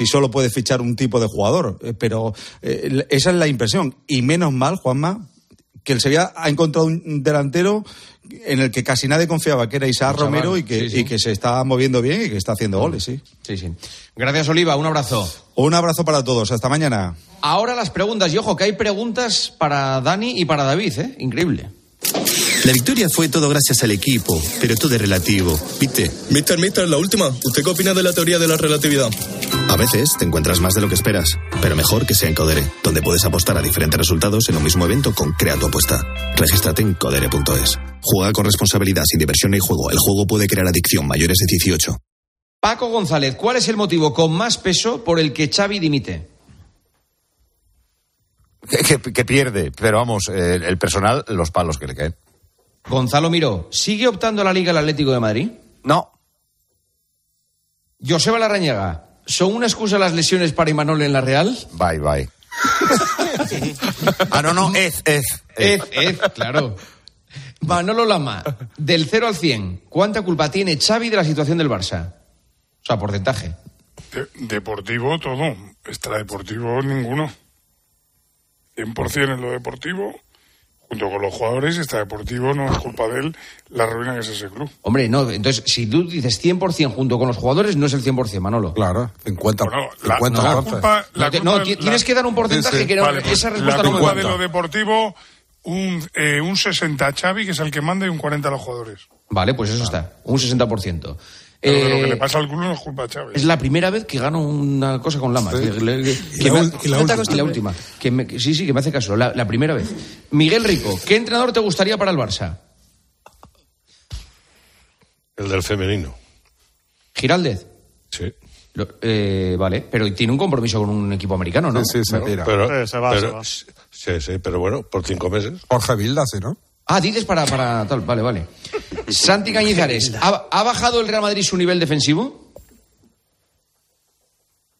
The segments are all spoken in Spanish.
si solo puede fichar un tipo de jugador. Eh, pero eh, esa es la impresión. Y menos mal, Juanma, que el Sevilla ha encontrado un delantero en el que casi nadie confiaba, que era Isaac Romero y que, y que se está moviendo bien y que está haciendo goles, sí. Sí, sí. Gracias, Oliva. Un abrazo. Un abrazo para todos. Hasta mañana. Ahora las preguntas. Y ojo, que hay preguntas para Dani y para David, ¿eh? Increíble. La victoria fue todo gracias al equipo, pero todo es relativo, ¿viste? Mister, mister, la última. ¿Usted qué opina de la teoría de la relatividad? A veces te encuentras más de lo que esperas, pero mejor que sea en Codere, donde puedes apostar a diferentes resultados en un mismo evento con Crea tu apuesta. Regístrate en codere.es. Juega con responsabilidad, sin diversión ni juego. El juego puede crear adicción mayores de 18. Paco González, ¿cuál es el motivo con más peso por el que Xavi dimite? Que, pierde, pero vamos, eh, el personal, los palos que le caen. Gonzalo Miró, ¿sigue optando la Liga el Atlético de Madrid? No. Joseba Larrañaga, ¿son una excusa las lesiones para Imanol en la Real? Bye, bye. ah, no, no, es, es. Es, es, claro. Manolo Lama, del 0 al 100, ¿cuánta culpa tiene Xavi de la situación del Barça? O sea, porcentaje. deportivo, todo. Extradeportivo, ninguno. 100% en lo deportivo junto con los jugadores y deportivo no es culpa de él la ruina que es ese club. Hombre, no, entonces si tú dices 100% junto con los jugadores no es el 100%, Manolo. Claro, 50. la, culpa, no, tienes que dar un porcentaje que no, esa respuesta la culpa de lo deportivo un, eh, un 60 Xavi, que es el que manda, y un 40 a los jugadores. Vale, pues eso está, un 60%. Pero lo que le eh, pasa al club no es culpa de Chávez. Es la primera vez que gano una cosa con Lamas. y, la, última. Que sí, sí, que me hace caso. La, primera vez. Miguel Rico, ¿qué entrenador te gustaría para el Barça? El del femenino. ¿Giraldez? Sí. Eh, vale, pero tiene un compromiso con un equipo americano, ¿no? Sí, sí, se tira. Pero, Sí, sí, pero bueno, por cinco meses. Jorge Vilda, ¿no? Ah, dices para, para tal, vale, vale. Santi Cañizares, ¿ha, bajado el Real Madrid su nivel defensivo?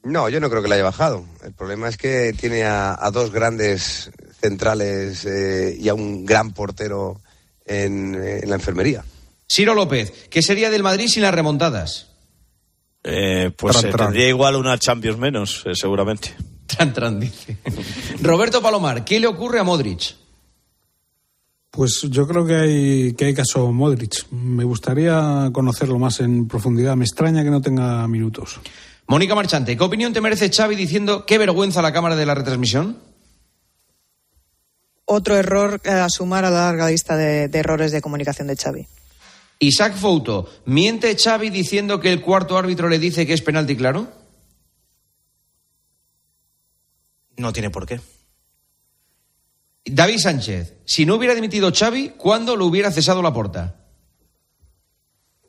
No, yo no creo que le haya bajado. El problema es que tiene a, dos grandes centrales eh, y a un gran portero en, la enfermería. Siro López, ¿qué sería del Madrid sin las remontadas? Eh, pues eh, tendría igual una Champions menos, seguramente. Tran, tran, dice. Roberto Palomar, ¿qué le ocurre a Modric? Pues yo creo que hay, que hay caso Modric. Me gustaría conocerlo más en profundidad. Me extraña que no tenga minutos. Mónica Marchante, ¿qué opinión te merece Xavi diciendo qué vergüenza la cámara de la retransmisión? Otro error a sumar a la larga lista de, de errores de comunicación de Xavi. Isaac Fouto, ¿miente Xavi diciendo que el cuarto árbitro le dice que es penalti claro? No tiene por qué. David Sánchez, si no hubiera dimitido Xavi, ¿cuándo lo hubiera cesado la porta?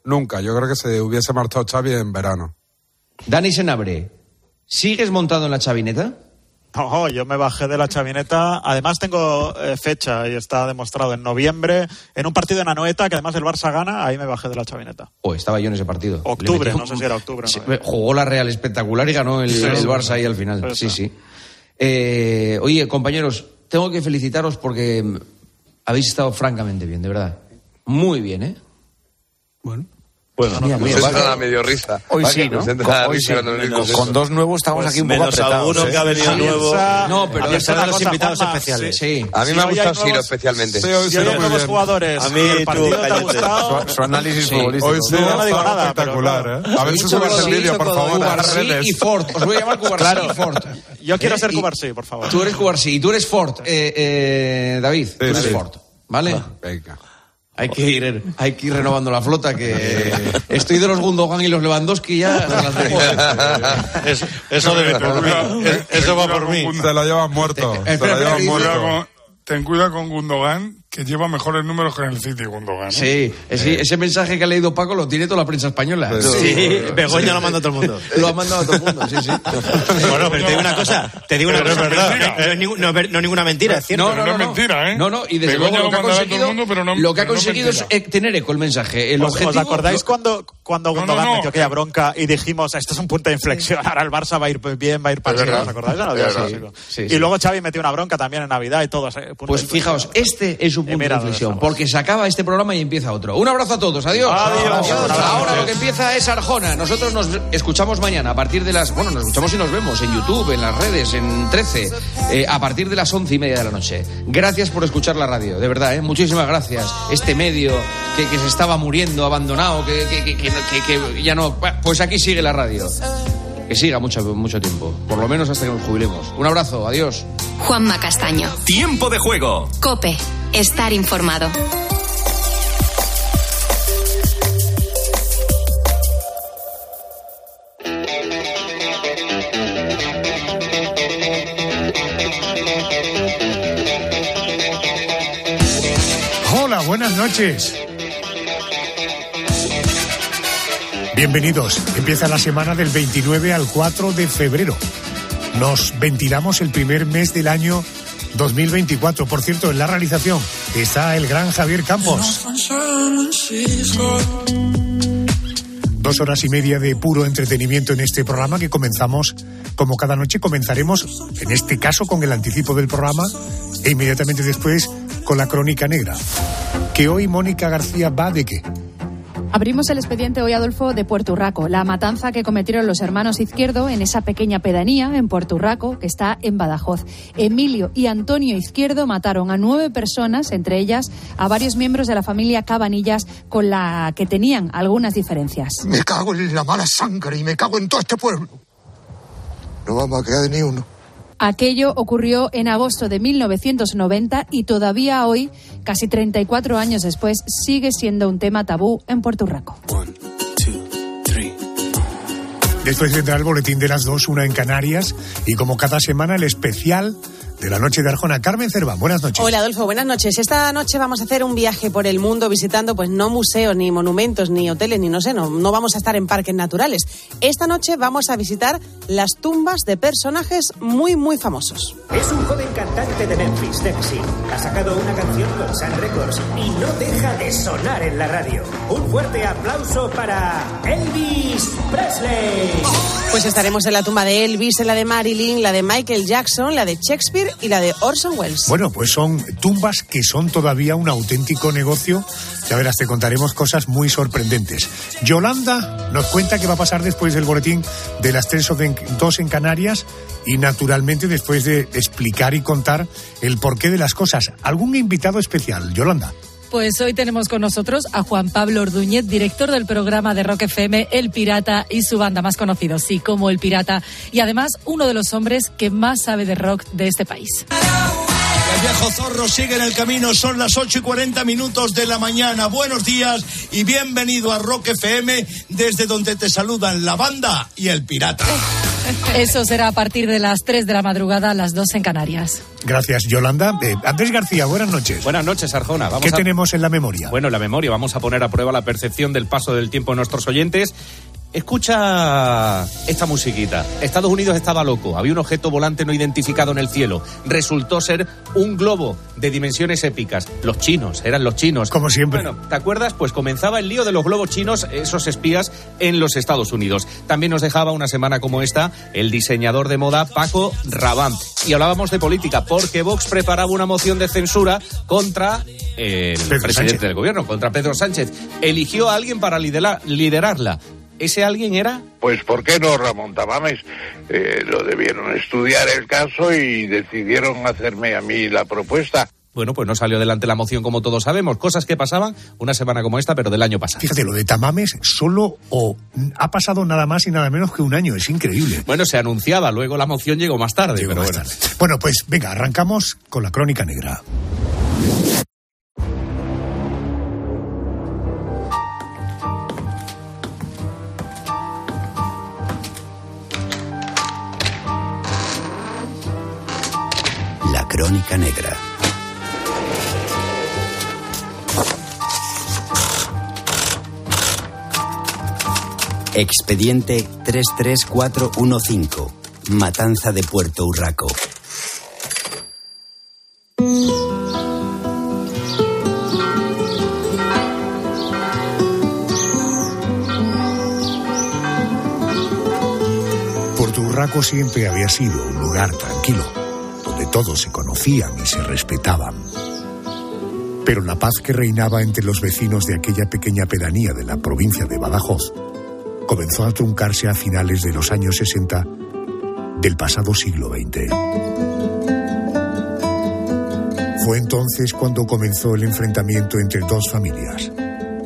Nunca, yo creo que se hubiese marchado Xavi en verano. Dani Senabre, ¿sigues montado en la chavineta? No, yo me bajé de la chavineta. Además tengo eh, fecha y está demostrado en noviembre en un partido en Anoeta que además el Barça gana. Ahí me bajé de la chavineta. Oh, estaba yo en ese partido. Octubre, no sé si era octubre. Jugó la Real espectacular y ganó el, Barça ahí al final. Sí, sí. Eh, oye, compañeros, tengo que felicitaros porque habéis estado francamente bien, de verdad. Muy bien, ¿eh? Bueno. Bueno, mira, mira, medio risa. Hoy sí, ¿no? Con, dos nuevos estamos aquí un poco menos alguno que ha venido nuevo. No, pero a los invitados especiales. Sí. A mí me ha gustado Siro especialmente. Sí, hay nuevos jugadores. A mí el partido te ha gustado. Su, análisis futbolístico. Hoy sí, no, digo nada. Espectacular, ¿eh? A ver si subes el vídeo, por favor, y Ford. Os voy a llamar Cubarsí y Ford. Yo quiero ser Cubarsí, por favor. Tú eres Cubarsí y tú eres Ford. Eh, eh, David, tú eres Ford. ¿Vale? Venga. Hay que ir, hay que ir renovando la flota, que estoy de los Gundogan y los Lewandowski ya. eso, eso, debe, eso va por mí. Se lo llevan muerto. Se lo llevan muerto ten cuidado con Gundogan, que lleva mejores números que en el City Gundogan. ¿eh? Sí, ese, mensaje que ha leído Paco lo tiene toda la prensa española. Sí, Begoña lo manda a todo el mundo. lo ha mandado a todo el mundo, sí, sí. bueno, pero te digo una cosa, te digo una cosa, es verdad. No, es, no, ninguna mentira, es cierto. No, no, no, es mentira, ¿eh? No, no, y desde luego lo que ha conseguido, lo que ha conseguido es tener eco el mensaje. El ¿Os, acordáis cuando, cuando Gundogan metió aquella bronca y dijimos, esto es un punto de inflexión, ahora el Barça va a ir bien, va a ir para arriba, ¿os acordáis? y luego Xavi metió una bronca también en Navidad y todo. Pues fijaos, este es un punto de inflexión, porque se acaba este programa y empieza otro. Un abrazo a todos, adiós. Adiós. Ahora lo que empieza es Arjona. Nosotros nos escuchamos mañana a partir de las, bueno, nos escuchamos y nos vemos en YouTube, en las redes, en 13, eh, a partir de las once y media de la noche. Gracias por escuchar la radio, de verdad, ¿eh? muchísimas gracias. Este medio que, se estaba muriendo, abandonado, que, que, ya no... Pues aquí sigue la radio. Que siga mucho, mucho tiempo, por lo menos hasta que nos jubilemos. Un abrazo, adiós. Juanma Castaño. Tiempo de juego. Cope, estar informado. Hola, buenas noches. Bienvenidos. Empieza la semana del 29 al 4 de febrero. Nos ventilamos el primer mes del año 2024. Por cierto, en la realización está el gran Javier Campos. Dos horas y media de puro entretenimiento en este programa que comenzamos, como cada noche, comenzaremos, en este caso, con el anticipo del programa e inmediatamente después con la crónica negra. Que hoy Mónica García va de qué? Abrimos el expediente hoy, Adolfo, de Puerto Urraco, la matanza que cometieron los hermanos Izquierdo en esa pequeña pedanía en Puerto Urraco, que está en Badajoz. Emilio y Antonio Izquierdo mataron a nueve personas, entre ellas a varios miembros de la familia Cabanillas, con la que tenían algunas diferencias. Me cago en la mala sangre y me cago en todo este pueblo. No vamos a quedar ni uno. Aquello ocurrió en agosto de 1990 y todavía hoy, casi 34 años después, sigue siendo un tema tabú en Puerto Rico. Después vendrá el boletín de las dos, una en Canarias, y como cada semana el especial de la noche de Arjona. Carmen Cerva, buenas noches. Hola Adolfo, buenas noches. Esta noche vamos a hacer un viaje por el mundo visitando pues no museos, ni monumentos, ni hoteles, ni no sé, no, no vamos a estar en parques naturales. Esta noche vamos a visitar las tumbas de personajes muy, muy famosos. Es un joven cantante de Memphis, Tennessee. Ha sacado una canción con Sun Records y no deja de sonar en la radio. Un fuerte aplauso para Elvis Presley. Pues estaremos en la tumba de Elvis, en la de Marilyn, la de Michael Jackson, la de Shakespeare y la de Orson Welles. Bueno, pues son tumbas que son todavía un auténtico negocio. Ya verás, te contaremos cosas muy sorprendentes. Yolanda nos cuenta qué va a pasar después del boletín de las tres o dos en Canarias y naturalmente después de explicar y contar el porqué de las cosas. ¿Algún invitado especial, Yolanda? Pues hoy tenemos con nosotros a Juan Pablo Orduñez, director del programa de Rock FM El Pirata y su banda más conocido, sí, como El Pirata, y además uno de los hombres que más sabe de rock de este país. El viejo zorro sigue en el camino, son las 8 y 40 minutos de la mañana. Buenos días y bienvenido a Rock FM, desde donde te saludan la banda y el pirata. Eso será a partir de las 3 de la madrugada, las 2 en Canarias. Gracias, Yolanda. Eh, Andrés García, buenas noches. Buenas noches, Arjona. Vamos ¿Qué tenemos en la memoria? Bueno, en la memoria vamos a poner a prueba la percepción del paso del tiempo de nuestros oyentes Escucha esta musiquita. Estados Unidos estaba loco. Había un objeto volante no identificado en el cielo. Resultó ser un globo de dimensiones épicas. Los chinos, eran los chinos. Como siempre. Bueno, ¿te acuerdas? Pues comenzaba el lío de los globos chinos, esos espías, en los Estados Unidos. También nos dejaba una semana como esta el diseñador de moda Paco Rabanne. Y hablábamos de política, porque Vox preparaba una moción de censura contra el presidente del gobierno, contra Pedro Sánchez. Eligió a alguien para liderarla ¿Ese alguien era? Pues ¿por qué no, Ramón Tamames? Eh, lo debieron estudiar el caso y decidieron hacerme a mí la propuesta. Bueno, pues no salió adelante la moción como todos sabemos, cosas que pasaban una semana como esta, pero del año pasado. Fíjate, lo de Tamames solo o ha pasado nada más y nada menos que un año, es increíble. Bueno, se anunciaba, luego la moción llegó más tarde, pero bueno. Bueno, pues venga, arrancamos con la crónica negra. Crónica Negra. Expediente 33415. Matanza de Puerto Urraco. Puerto Urraco siempre había sido un lugar tranquilo todos se conocían y se respetaban. Pero la paz que reinaba entre los vecinos de aquella pequeña pedanía de la provincia de Badajoz comenzó a truncarse a finales de los años 60 del pasado siglo XX. Fue entonces cuando comenzó el enfrentamiento entre dos familias,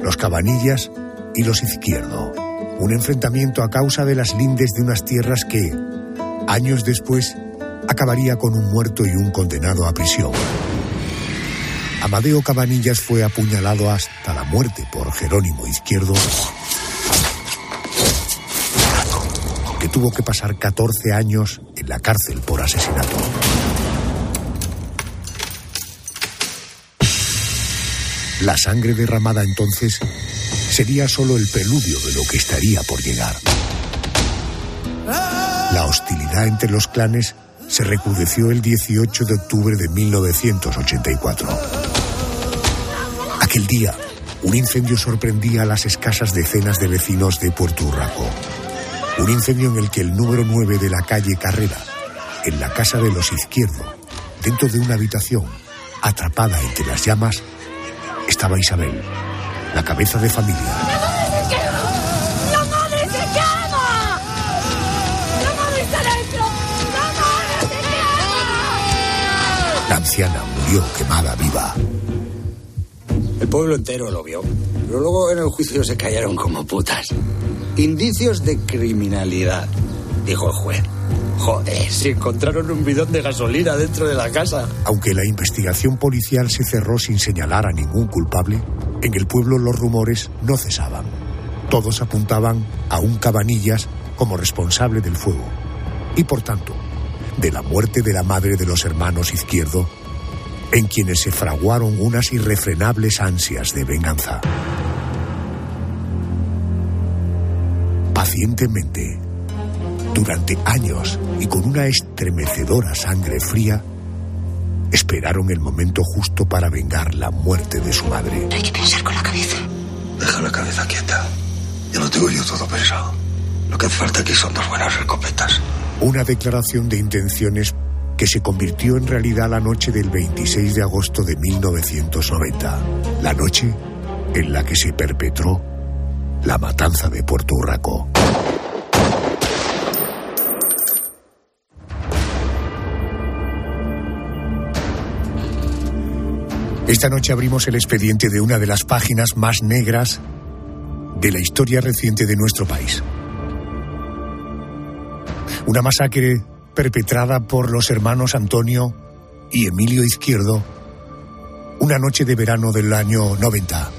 los Cabanillas y los Izquierdo. Un enfrentamiento a causa de las lindes de unas tierras que, años después, acabaría con un muerto y un condenado a prisión. Amadeo Cabanillas fue apuñalado hasta la muerte por Jerónimo Izquierdo, que tuvo que pasar 14 años en la cárcel por asesinato. La sangre derramada entonces sería solo el preludio de lo que estaría por llegar. La hostilidad entre los clanes se recrudeció el 18 de octubre de 1984. Aquel día, un incendio sorprendía a las escasas decenas de vecinos de Puerto Urraco. Un incendio en el que el número 9 de la calle Carrera, en la casa de los Izquierdo, dentro de una habitación, atrapada entre las llamas, estaba Isabel, la cabeza de familia. Anciana murió quemada viva. El pueblo entero lo vio. Pero luego en el juicio se callaron como putas. Indicios de criminalidad, dijo el juez. Joder, si encontraron un bidón de gasolina dentro de la casa. Aunque la investigación policial se cerró sin señalar a ningún culpable, en el pueblo los rumores no cesaban. Todos apuntaban a un Cabanillas como responsable del fuego y, por tanto, de la muerte de la madre de los hermanos Izquierdo, en quienes se fraguaron unas irrefrenables ansias de venganza. Pacientemente, durante años y con una estremecedora sangre fría, esperaron el momento justo para vengar la muerte de su madre. Hay que pensar con la cabeza. Deja la cabeza quieta. Ya lo tengo yo todo pensado. Lo que hace falta aquí son dos buenas escopetas. Una declaración de intenciones que se convirtió en realidad la noche del 26 de agosto de 1990, la noche en la que se perpetró la matanza de Puerto Urraco. Esta noche abrimos el expediente de una de las páginas más negras de la historia reciente de nuestro país. Una masacre perpetrada por los hermanos Antonio y Emilio Izquierdo una noche de verano del año 90.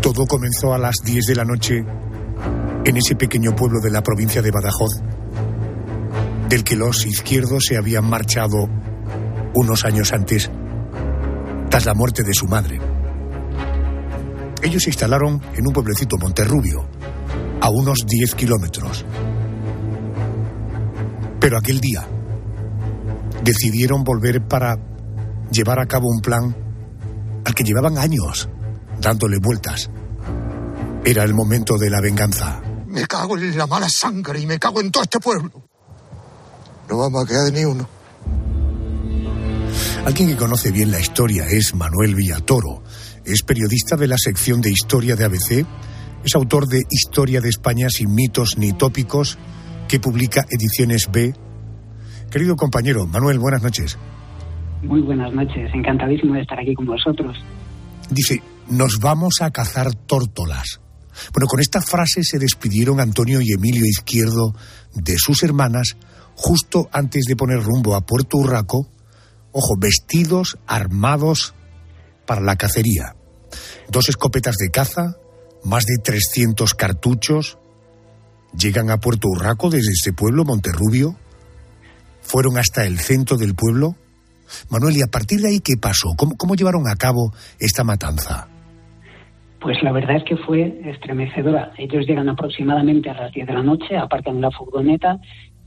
Todo comenzó a las 10 de la noche en ese pequeño pueblo de la provincia de Badajoz, del que los izquierdos se habían marchado unos años antes, tras la muerte de su madre. Ellos se instalaron en un pueblecito Monterrubio, a unos 10 kilómetros. Pero aquel día decidieron volver para llevar a cabo un plan al que llevaban años dándole vueltas. Era el momento de la venganza. Me cago en la mala sangre y me cago en todo este pueblo. No vamos a quedar ni uno. Alguien que conoce bien la historia es Manuel Villatoro. Es periodista de la sección de historia de ABC. Es autor de Historia de España sin mitos ni tópicos, que publica Ediciones B. Querido compañero, Manuel, buenas noches. Muy buenas noches, encantadísimo de estar aquí con vosotros. Dice, nos vamos a cazar tórtolas. Bueno, con esta frase se despidieron Antonio y Emilio Izquierdo de sus hermanas justo antes de poner rumbo a Puerto Urraco, ojo, vestidos, armados para la cacería. Dos escopetas de caza, más de 300 cartuchos. Llegan a Puerto Urraco desde este pueblo, Monterrubio. Fueron hasta el centro del pueblo. Manuel, ¿y a partir de ahí qué pasó? ¿Cómo, cómo llevaron a cabo esta matanza? Pues la verdad es que fue estremecedora. Ellos llegan aproximadamente a las 10 de la noche, aparcan la furgoneta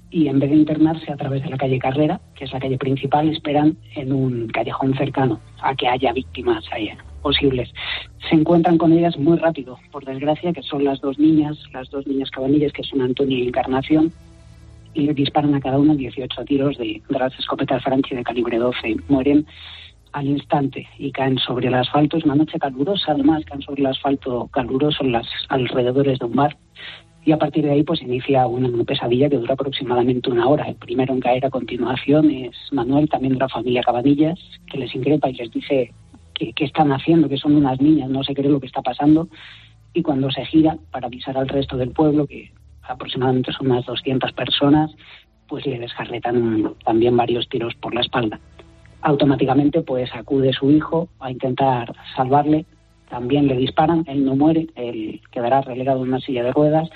y en vez de internarse a través de la calle Carrera, que es la calle principal, esperan en un callejón cercano a que haya víctimas ahí posibles. Se encuentran con ellas muy rápido, por desgracia, que son las dos niñas, las dos niñas cabanillas, que son Antonia y Encarnación, y le disparan a cada una 18 tiros de, de las escopetas Franchi de calibre 12. Mueren al instante y caen sobre el asfalto. Es una noche calurosa, además, caen sobre el asfalto caluroso en los alrededores de un bar. Y a partir de ahí, pues inicia una pesadilla que dura aproximadamente una hora. El primero en caer a continuación es Manuel, también de la familia Cabanillas, que les increpa y les dice que están haciendo, que son unas niñas, no se cree lo que está pasando. Y cuando se gira para avisar al resto del pueblo, que aproximadamente son unas 200 personas, pues le desjarretan también varios tiros por la espalda automáticamente pues acude su hijo a intentar salvarle, también le disparan, él no muere, él quedará relegado en una silla de ruedas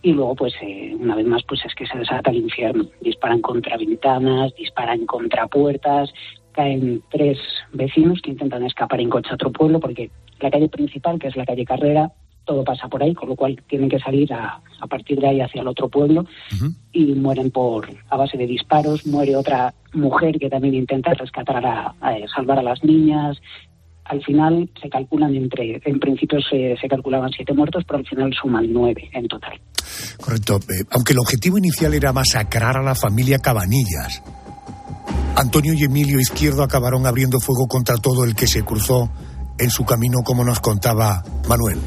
y luego pues eh, una vez más pues es que se desata el infierno, disparan contra ventanas, disparan contra puertas, caen tres vecinos que intentan escapar en coche a otro pueblo porque la calle principal, que es la calle Carrera, todo pasa por ahí, con lo cual tienen que salir a, a partir de ahí hacia el otro pueblo y mueren por a base de disparos. Muere otra mujer que también intenta rescatar a, a salvar a las niñas. Al final se calculan entre, en principio se, se calculaban siete muertos, pero al final suman nueve en total. Correcto. Eh, aunque el objetivo inicial era masacrar a la familia Cabanillas, Antonio y Emilio Izquierdo acabaron abriendo fuego contra todo el que se cruzó en su camino, como nos contaba Manuel.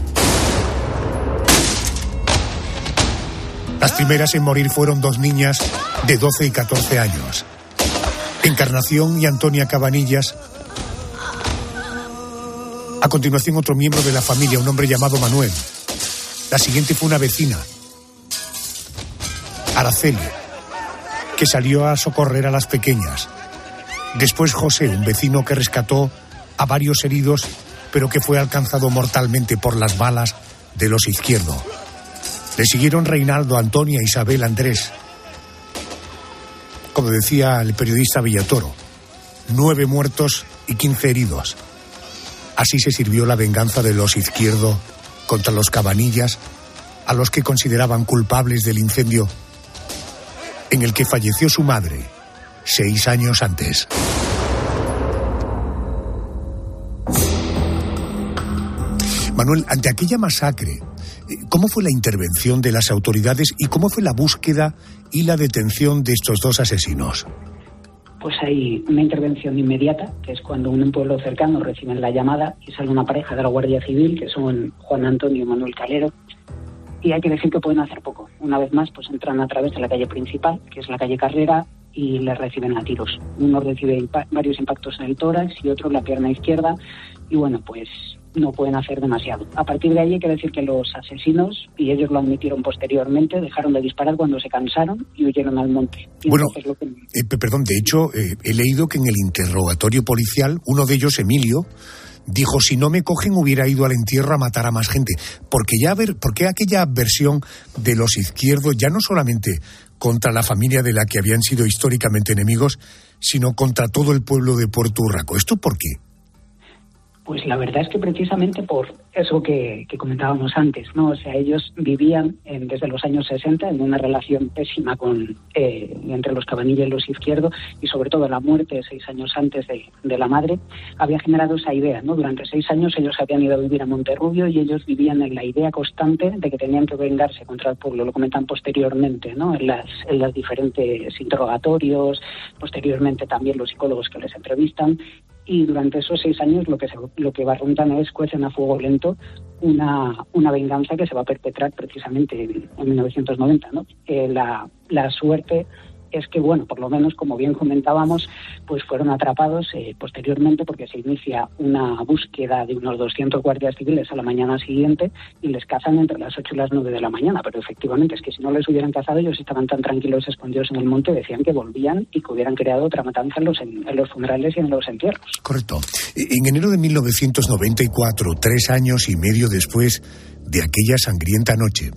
Las primeras en morir fueron dos niñas de 12 y 14 años. Encarnación y Antonia Cabanillas. A continuación otro miembro de la familia, un hombre llamado Manuel. La siguiente fue una vecina, Araceli, que salió a socorrer a las pequeñas. Después José, un vecino que rescató a varios heridos, pero que fue alcanzado mortalmente por las balas de los izquierdos. Le siguieron Reinaldo, Antonia, Isabel, Andrés. Como decía el periodista Villatoro, nueve muertos y quince heridos. Así se sirvió la venganza de los izquierdo contra los cabanillas, a los que consideraban culpables del incendio en el que falleció su madre seis años antes. Manuel, ante aquella masacre, ¿cómo fue la intervención de las autoridades y cómo fue la búsqueda y la detención de estos dos asesinos? Pues hay una intervención inmediata, que es cuando un pueblo cercano reciben la llamada y sale una pareja de la Guardia Civil, que son Juan Antonio y Manuel Calero, y hay que decir que pueden hacer poco. Una vez más, pues entran a través de la calle principal, que es la calle Carrera, y les reciben a tiros. Uno recibe impa varios impactos en el tórax y otro en la pierna izquierda, y bueno, pues no pueden hacer demasiado. A partir de ahí hay que decir que los asesinos, y ellos lo admitieron posteriormente, dejaron de disparar cuando se cansaron y huyeron al monte. Y bueno, lo que... eh, perdón, de hecho, eh, he leído que en el interrogatorio policial, uno de ellos, Emilio, dijo si no me cogen hubiera ido al entierro a matar a más gente porque ya ver porque aquella versión de los izquierdos ya no solamente contra la familia de la que habían sido históricamente enemigos sino contra todo el pueblo de Puerto Urraco. Esto por qué pues la verdad es que precisamente por eso que, comentábamos antes, ¿no? O sea, ellos vivían en, desde los años 60 en una relación pésima con eh, entre los cabanillas y los izquierdos y sobre todo la muerte seis años antes de, de, la madre había generado esa idea, ¿no? Durante seis años ellos habían ido a vivir a Monterrubio y ellos vivían en la idea constante de que tenían que vengarse contra el pueblo. Lo comentan posteriormente, ¿no? En las, en las diferentes interrogatorios, posteriormente también los psicólogos que les entrevistan y durante esos seis años lo que se, lo que barruntan es cuecen a fuego lento una, una venganza que se va a perpetrar precisamente en, en 1990. ¿no? Eh, la, la suerte es que, bueno, por lo menos, como bien comentábamos, pues fueron atrapados eh, posteriormente porque se inicia una búsqueda de unos 200 guardias civiles a la mañana siguiente y les cazan entre las 8 y las 9 de la mañana. Pero efectivamente es que si no les hubieran cazado, ellos estaban tan tranquilos escondidos en el monte, decían que volvían y que hubieran creado otra matanza en los, en, en los funerales y en los entierros. Correcto. En enero de 1994, tres años y medio después de aquella sangrienta noche,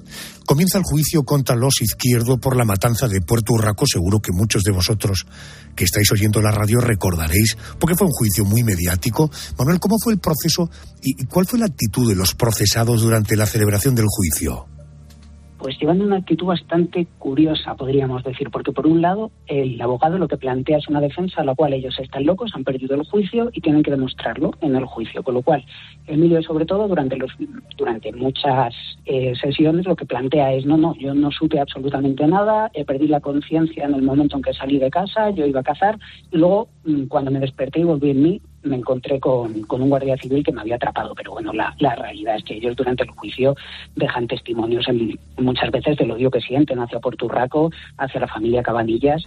comienza el juicio contra los izquierdo por la matanza de Puerto Urraco. Seguro que muchos de vosotros que estáis oyendo la radio recordaréis, porque fue un juicio muy mediático. Manuel, ¿cómo fue el proceso y cuál fue la actitud de los procesados durante la celebración del juicio? Pues llevan una actitud bastante curiosa, podríamos decir, porque por un lado el abogado lo que plantea es una defensa a la cual ellos están locos, han perdido el juicio y tienen que demostrarlo en el juicio, con lo cual Emilio sobre todo durante los durante muchas eh, sesiones lo que plantea es no no yo no supe absolutamente nada, he perdí la conciencia en el momento en que salí de casa, yo iba a cazar y luego mm, cuando me desperté y volví en mí me encontré con, con, un guardia civil que me había atrapado. Pero bueno, la, la realidad es que ellos durante el juicio dejan testimonios en, muchas veces del odio que sienten hacia Porturraco, hacia la familia Cabanillas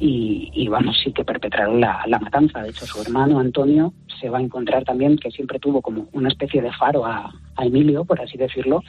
y, vamos, sí que perpetraron la, matanza. De hecho, su hermano Antonio se va a encontrar también, que siempre tuvo como una especie de faro a, a Emilio, por así decirlo.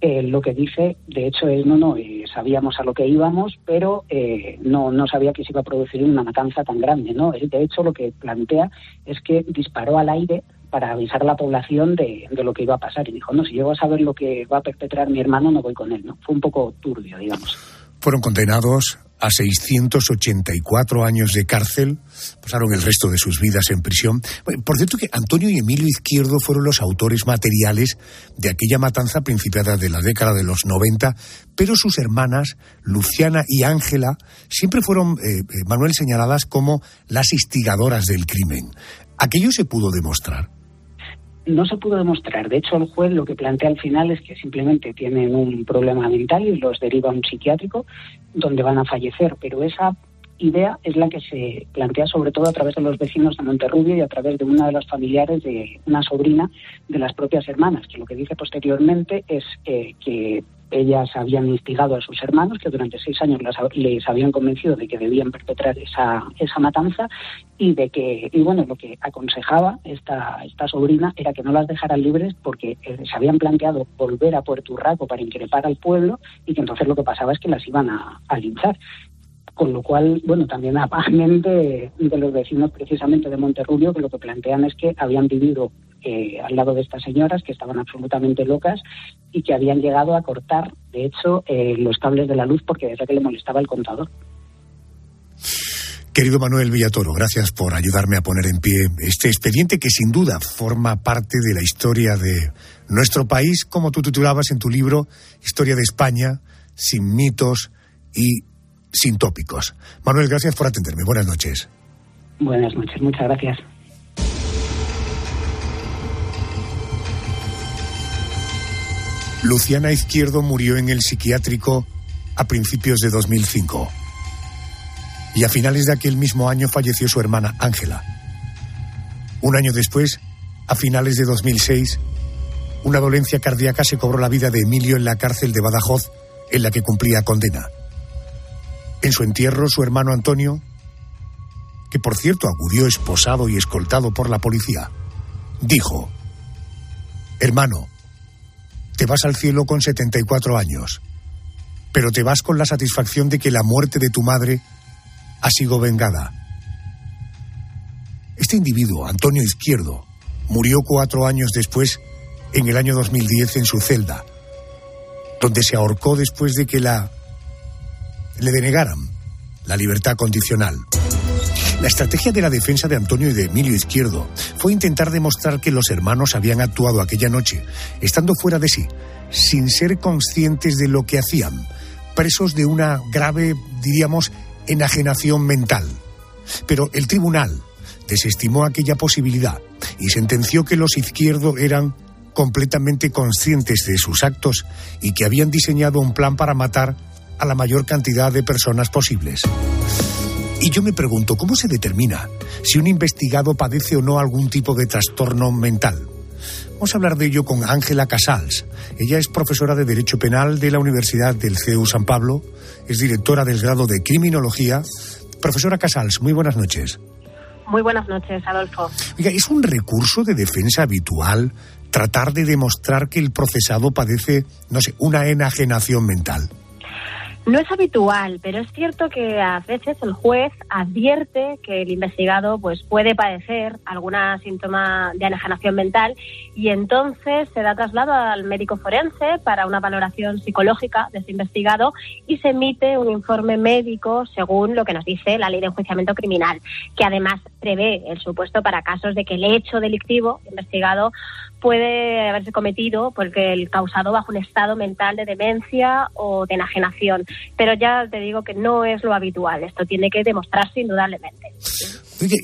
Eh, lo que dice, de hecho, él no, no, eh, sabíamos a lo que íbamos, pero eh, no, no sabía que se iba a producir una matanza tan grande, ¿no? Él, de hecho, lo que plantea es que disparó al aire para avisar a la población de, de, lo que iba a pasar. Y dijo, no, si llego a saber lo que va a perpetrar mi hermano, no voy con él, ¿no? Fue un poco turbio, digamos. Fueron condenados a 684 años de cárcel, pasaron el resto de sus vidas en prisión. Por cierto que Antonio y Emilio Izquierdo fueron los autores materiales de aquella matanza principiada de la década de los 90, pero sus hermanas, Luciana y Ángela, siempre fueron, eh, eh, Manuel, señaladas como las instigadoras del crimen. ¿Aquello se pudo demostrar? No se pudo demostrar. De hecho, el juez lo que plantea al final es que simplemente tienen un problema mental y los deriva a un psiquiátrico donde van a fallecer. Pero esa idea es la que se plantea sobre todo a través de los vecinos de Monterrubio y a través de una de las familiares de una sobrina de las propias hermanas, que lo que dice posteriormente es eh, que ellas habían instigado a sus hermanos, que durante seis años les habían convencido de que debían perpetrar esa, esa matanza y de que, y bueno, lo que aconsejaba esta, esta sobrina era que no las dejaran libres porque eh, se habían planteado volver a Puerto Urraco para increpar al pueblo y que entonces lo que pasaba es que las iban a, a linchar. Con lo cual, bueno, también aparte de los vecinos precisamente de Monterrubio, que lo que plantean es que habían vivido eh, al lado de estas señoras, que estaban absolutamente locas y que habían llegado a cortar, de hecho, eh, los cables de la luz porque desde que le molestaba el contador. Querido Manuel Villatoro, gracias por ayudarme a poner en pie este expediente que sin duda forma parte de la historia de nuestro país, como tú titulabas en tu libro, Historia de España, sin mitos y sin tópicos. Manuel, gracias por atenderme. Buenas noches. Buenas noches, muchas gracias. Luciana Izquierdo murió en el psiquiátrico a principios de 2005. Y a finales de aquel mismo año falleció su hermana Ángela. Un año después, a finales de 2006, una dolencia cardíaca se cobró la vida de Emilio en la cárcel de Badajoz, en la que cumplía condena. En su entierro, su hermano Antonio, que por cierto acudió esposado y escoltado por la policía, dijo, Hermano, te vas al cielo con 74 años, pero te vas con la satisfacción de que la muerte de tu madre ha sido vengada. Este individuo, Antonio Izquierdo, murió cuatro años después, en el año 2010, en su celda, donde se ahorcó después de que la le denegaran la libertad condicional. La estrategia de la defensa de Antonio y de Emilio Izquierdo fue intentar demostrar que los hermanos habían actuado aquella noche, estando fuera de sí, sin ser conscientes de lo que hacían, presos de una grave, diríamos, enajenación mental. Pero el tribunal desestimó aquella posibilidad y sentenció que los Izquierdo eran completamente conscientes de sus actos y que habían diseñado un plan para matar a la mayor cantidad de personas posibles. Y yo me pregunto, ¿cómo se determina si un investigado padece o no algún tipo de trastorno mental? Vamos a hablar de ello con Ángela Casals. Ella es profesora de Derecho Penal de la Universidad del CEU San Pablo, es directora del grado de Criminología. Profesora Casals, muy buenas noches. Muy buenas noches, Adolfo. Oiga, ¿es un recurso de defensa habitual tratar de demostrar que el procesado padece, no sé, una enajenación mental? No es habitual, pero es cierto que a veces el juez advierte que el investigado pues puede padecer alguna síntoma de enajenación mental y entonces se da traslado al médico forense para una valoración psicológica de ese investigado y se emite un informe médico según lo que nos dice la ley de enjuiciamiento criminal, que además prevé el supuesto para casos de que el hecho delictivo investigado puede haberse cometido porque el causado bajo un estado mental de demencia o de enajenación. Pero ya te digo que no es lo habitual. Esto tiene que demostrarse indudablemente. Oye,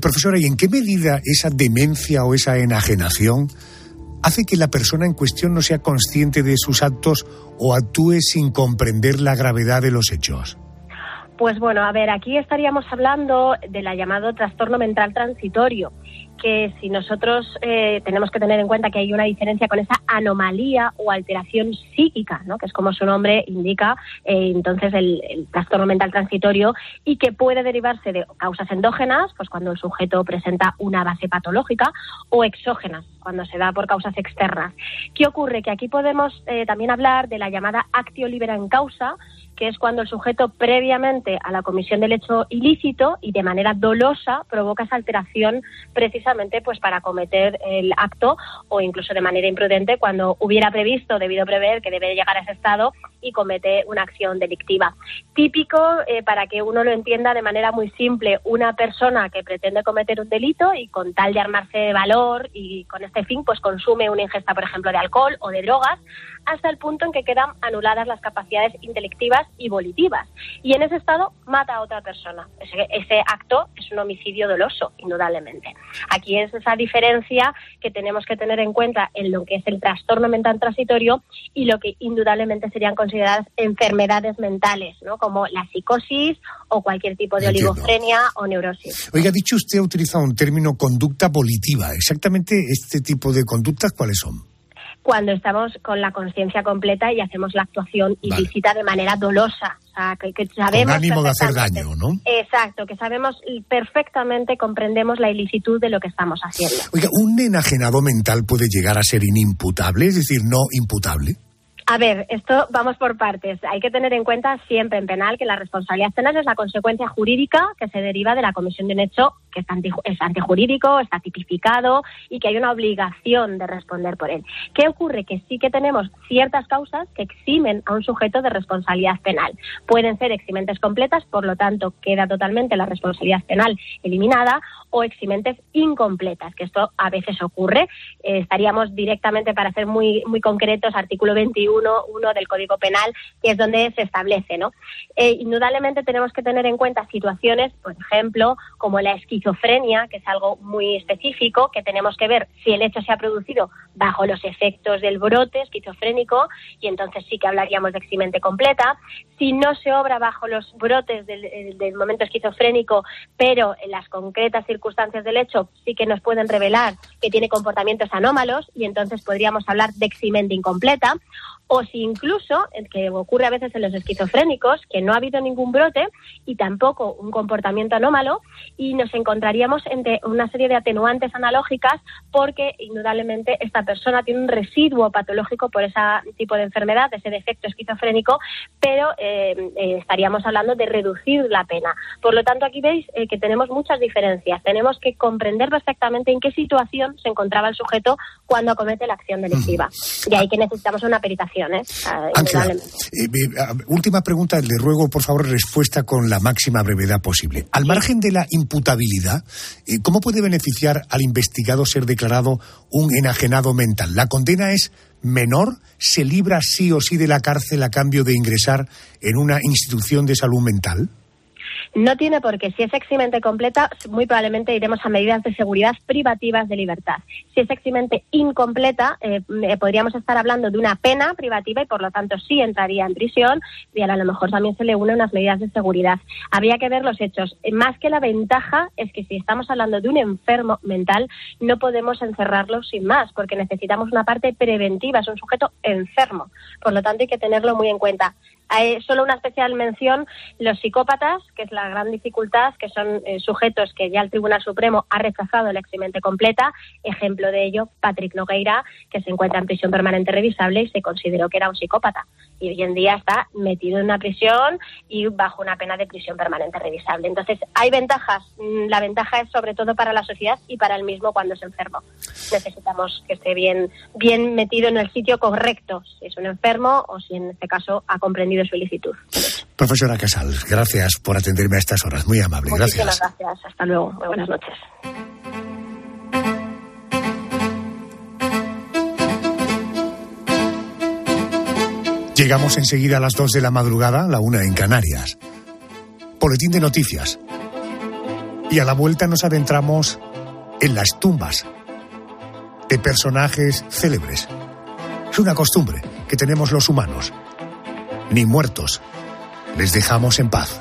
profesora, ¿y en qué medida esa demencia o esa enajenación hace que la persona en cuestión no sea consciente de sus actos o actúe sin comprender la gravedad de los hechos? Pues bueno, a ver, aquí estaríamos hablando de la llamado trastorno mental transitorio que si nosotros eh, tenemos que tener en cuenta que hay una diferencia con esa anomalía o alteración psíquica, ¿no? que es como su nombre indica, eh, entonces el, trastorno mental transitorio y que puede derivarse de causas endógenas, pues cuando el sujeto presenta una base patológica, o exógenas, cuando se da por causas externas. ¿Qué ocurre? Que aquí podemos eh, también hablar de la llamada actio libera en causa, que es cuando el sujeto previamente a la comisión del hecho ilícito y de manera dolosa provoca esa alteración precisamente pues para cometer el acto o incluso de manera imprudente cuando hubiera previsto, debido prever que debe llegar a ese estado y comete una acción delictiva. Típico, eh, para que uno lo entienda de manera muy simple, una persona que pretende cometer un delito y con tal de armarse de valor y con este fin pues consume una ingesta, por ejemplo, de alcohol o de drogas, hasta el punto en que quedan anuladas las capacidades intelectivas y volitivas. Y en ese estado mata a otra persona. Ese, ese, acto es un homicidio doloso, indudablemente. Aquí es esa diferencia que tenemos que tener en cuenta en lo que es el trastorno mental transitorio y lo que indudablemente serían consideradas enfermedades mentales, ¿no? como la psicosis o cualquier tipo de Entiendo. oligofrenia o neurosis. Oiga, dicho usted ha utilizado un término conducta volitiva. Exactamente este tipo de conductas, ¿cuáles son? Cuando estamos con la conciencia completa y hacemos la actuación ilícita vale. de manera dolosa. O sea, que, que sabemos con ánimo de hacer daño, ¿no? Exacto, que sabemos perfectamente, comprendemos la ilicitud de lo que estamos haciendo. Oiga, ¿un enajenado mental puede llegar a ser inimputable, es decir, no imputable? A ver, esto vamos por partes. Hay que tener en cuenta siempre en penal que la responsabilidad penal es la consecuencia jurídica que se deriva de la comisión de un hecho que es, anti, es antijurídico, está tipificado y que hay una obligación de responder por él. ¿Qué ocurre? Que sí que tenemos ciertas causas que eximen a un sujeto de responsabilidad penal. Pueden ser eximentes completas, por lo tanto queda totalmente la responsabilidad penal eliminada, o eximentes incompletas, que esto a veces ocurre. Eh, estaríamos directamente, para ser muy, muy concretos, artículo 21, 1 del Código Penal, que es donde se establece, ¿no? Eh, indudablemente tenemos que tener en cuenta situaciones, por ejemplo, como la esquizofrenia, que es algo muy específico, que tenemos que ver si el hecho se ha producido bajo los efectos del brote esquizofrénico, y entonces sí que hablaríamos de eximente completa. Si no se obra bajo los brotes del, del momento esquizofrénico, pero en las concretas circunstancias del hecho sí que nos pueden revelar que tiene comportamientos anómalos y entonces podríamos hablar de eximente incompleta o si incluso, que ocurre a veces en los esquizofrénicos, que no ha habido ningún brote y tampoco un comportamiento anómalo, y nos encontraríamos entre una serie de atenuantes analógicas porque indudablemente esta persona tiene un residuo patológico por ese tipo de enfermedad, ese defecto esquizofrénico, pero eh, eh, estaríamos hablando de reducir la pena. Por lo tanto, aquí veis eh, que tenemos muchas diferencias. Tenemos que comprender perfectamente en qué situación se encontraba el sujeto cuando acomete la acción delictiva. Y ahí que necesitamos una peritación. ¿eh? Ángela, eh, última pregunta, le ruego por favor respuesta con la máxima brevedad posible. Al margen de la imputabilidad, eh, ¿cómo puede beneficiar al investigado ser declarado un enajenado ¿La condena es menor? ¿Se libra sí o sí de la cárcel a cambio de ingresar en una institución de salud mental? No tiene por qué. Si es eximente completa, muy probablemente iremos a medidas de seguridad privativas de libertad. Si es eximente incompleta, eh, podríamos estar hablando de una pena privativa y por lo tanto sí entraría en prisión y a lo mejor también se le unen unas medidas de seguridad. Habría que ver los hechos. Más que la ventaja es que si estamos hablando de un enfermo mental, no podemos encerrarlo sin más porque necesitamos una parte preventiva. Es un sujeto enfermo. Por lo tanto, hay que tenerlo muy en cuenta. Solo una especial mención los psicópatas, que es la gran dificultad, que son eh, sujetos que ya el Tribunal Supremo ha rechazado la eximente completa. Ejemplo de ello, Patrick Nogueira, que se encuentra en prisión permanente revisable y se consideró que era un psicópata. Y hoy en día está metido en una prisión y bajo una pena de prisión permanente revisable. Entonces, hay ventajas. Mm, La ventaja es sobre todo para la sociedad y para el mismo cuando es enfermo. Necesitamos que esté bien, bien metido en el sitio correcto, si es un enfermo o si en este caso ha comprendido su ilicitud. Profesora Casal, gracias por atenderme a estas horas. Muy amable, Muchísimas gracias. gracias. Hasta luego. Muy buenas noches. Llegamos enseguida a las 2 de la madrugada, la una en Canarias. Boletín de noticias. Y a la vuelta nos adentramos en las tumbas de personajes célebres. Es una costumbre que tenemos los humanos. Ni muertos les dejamos en paz.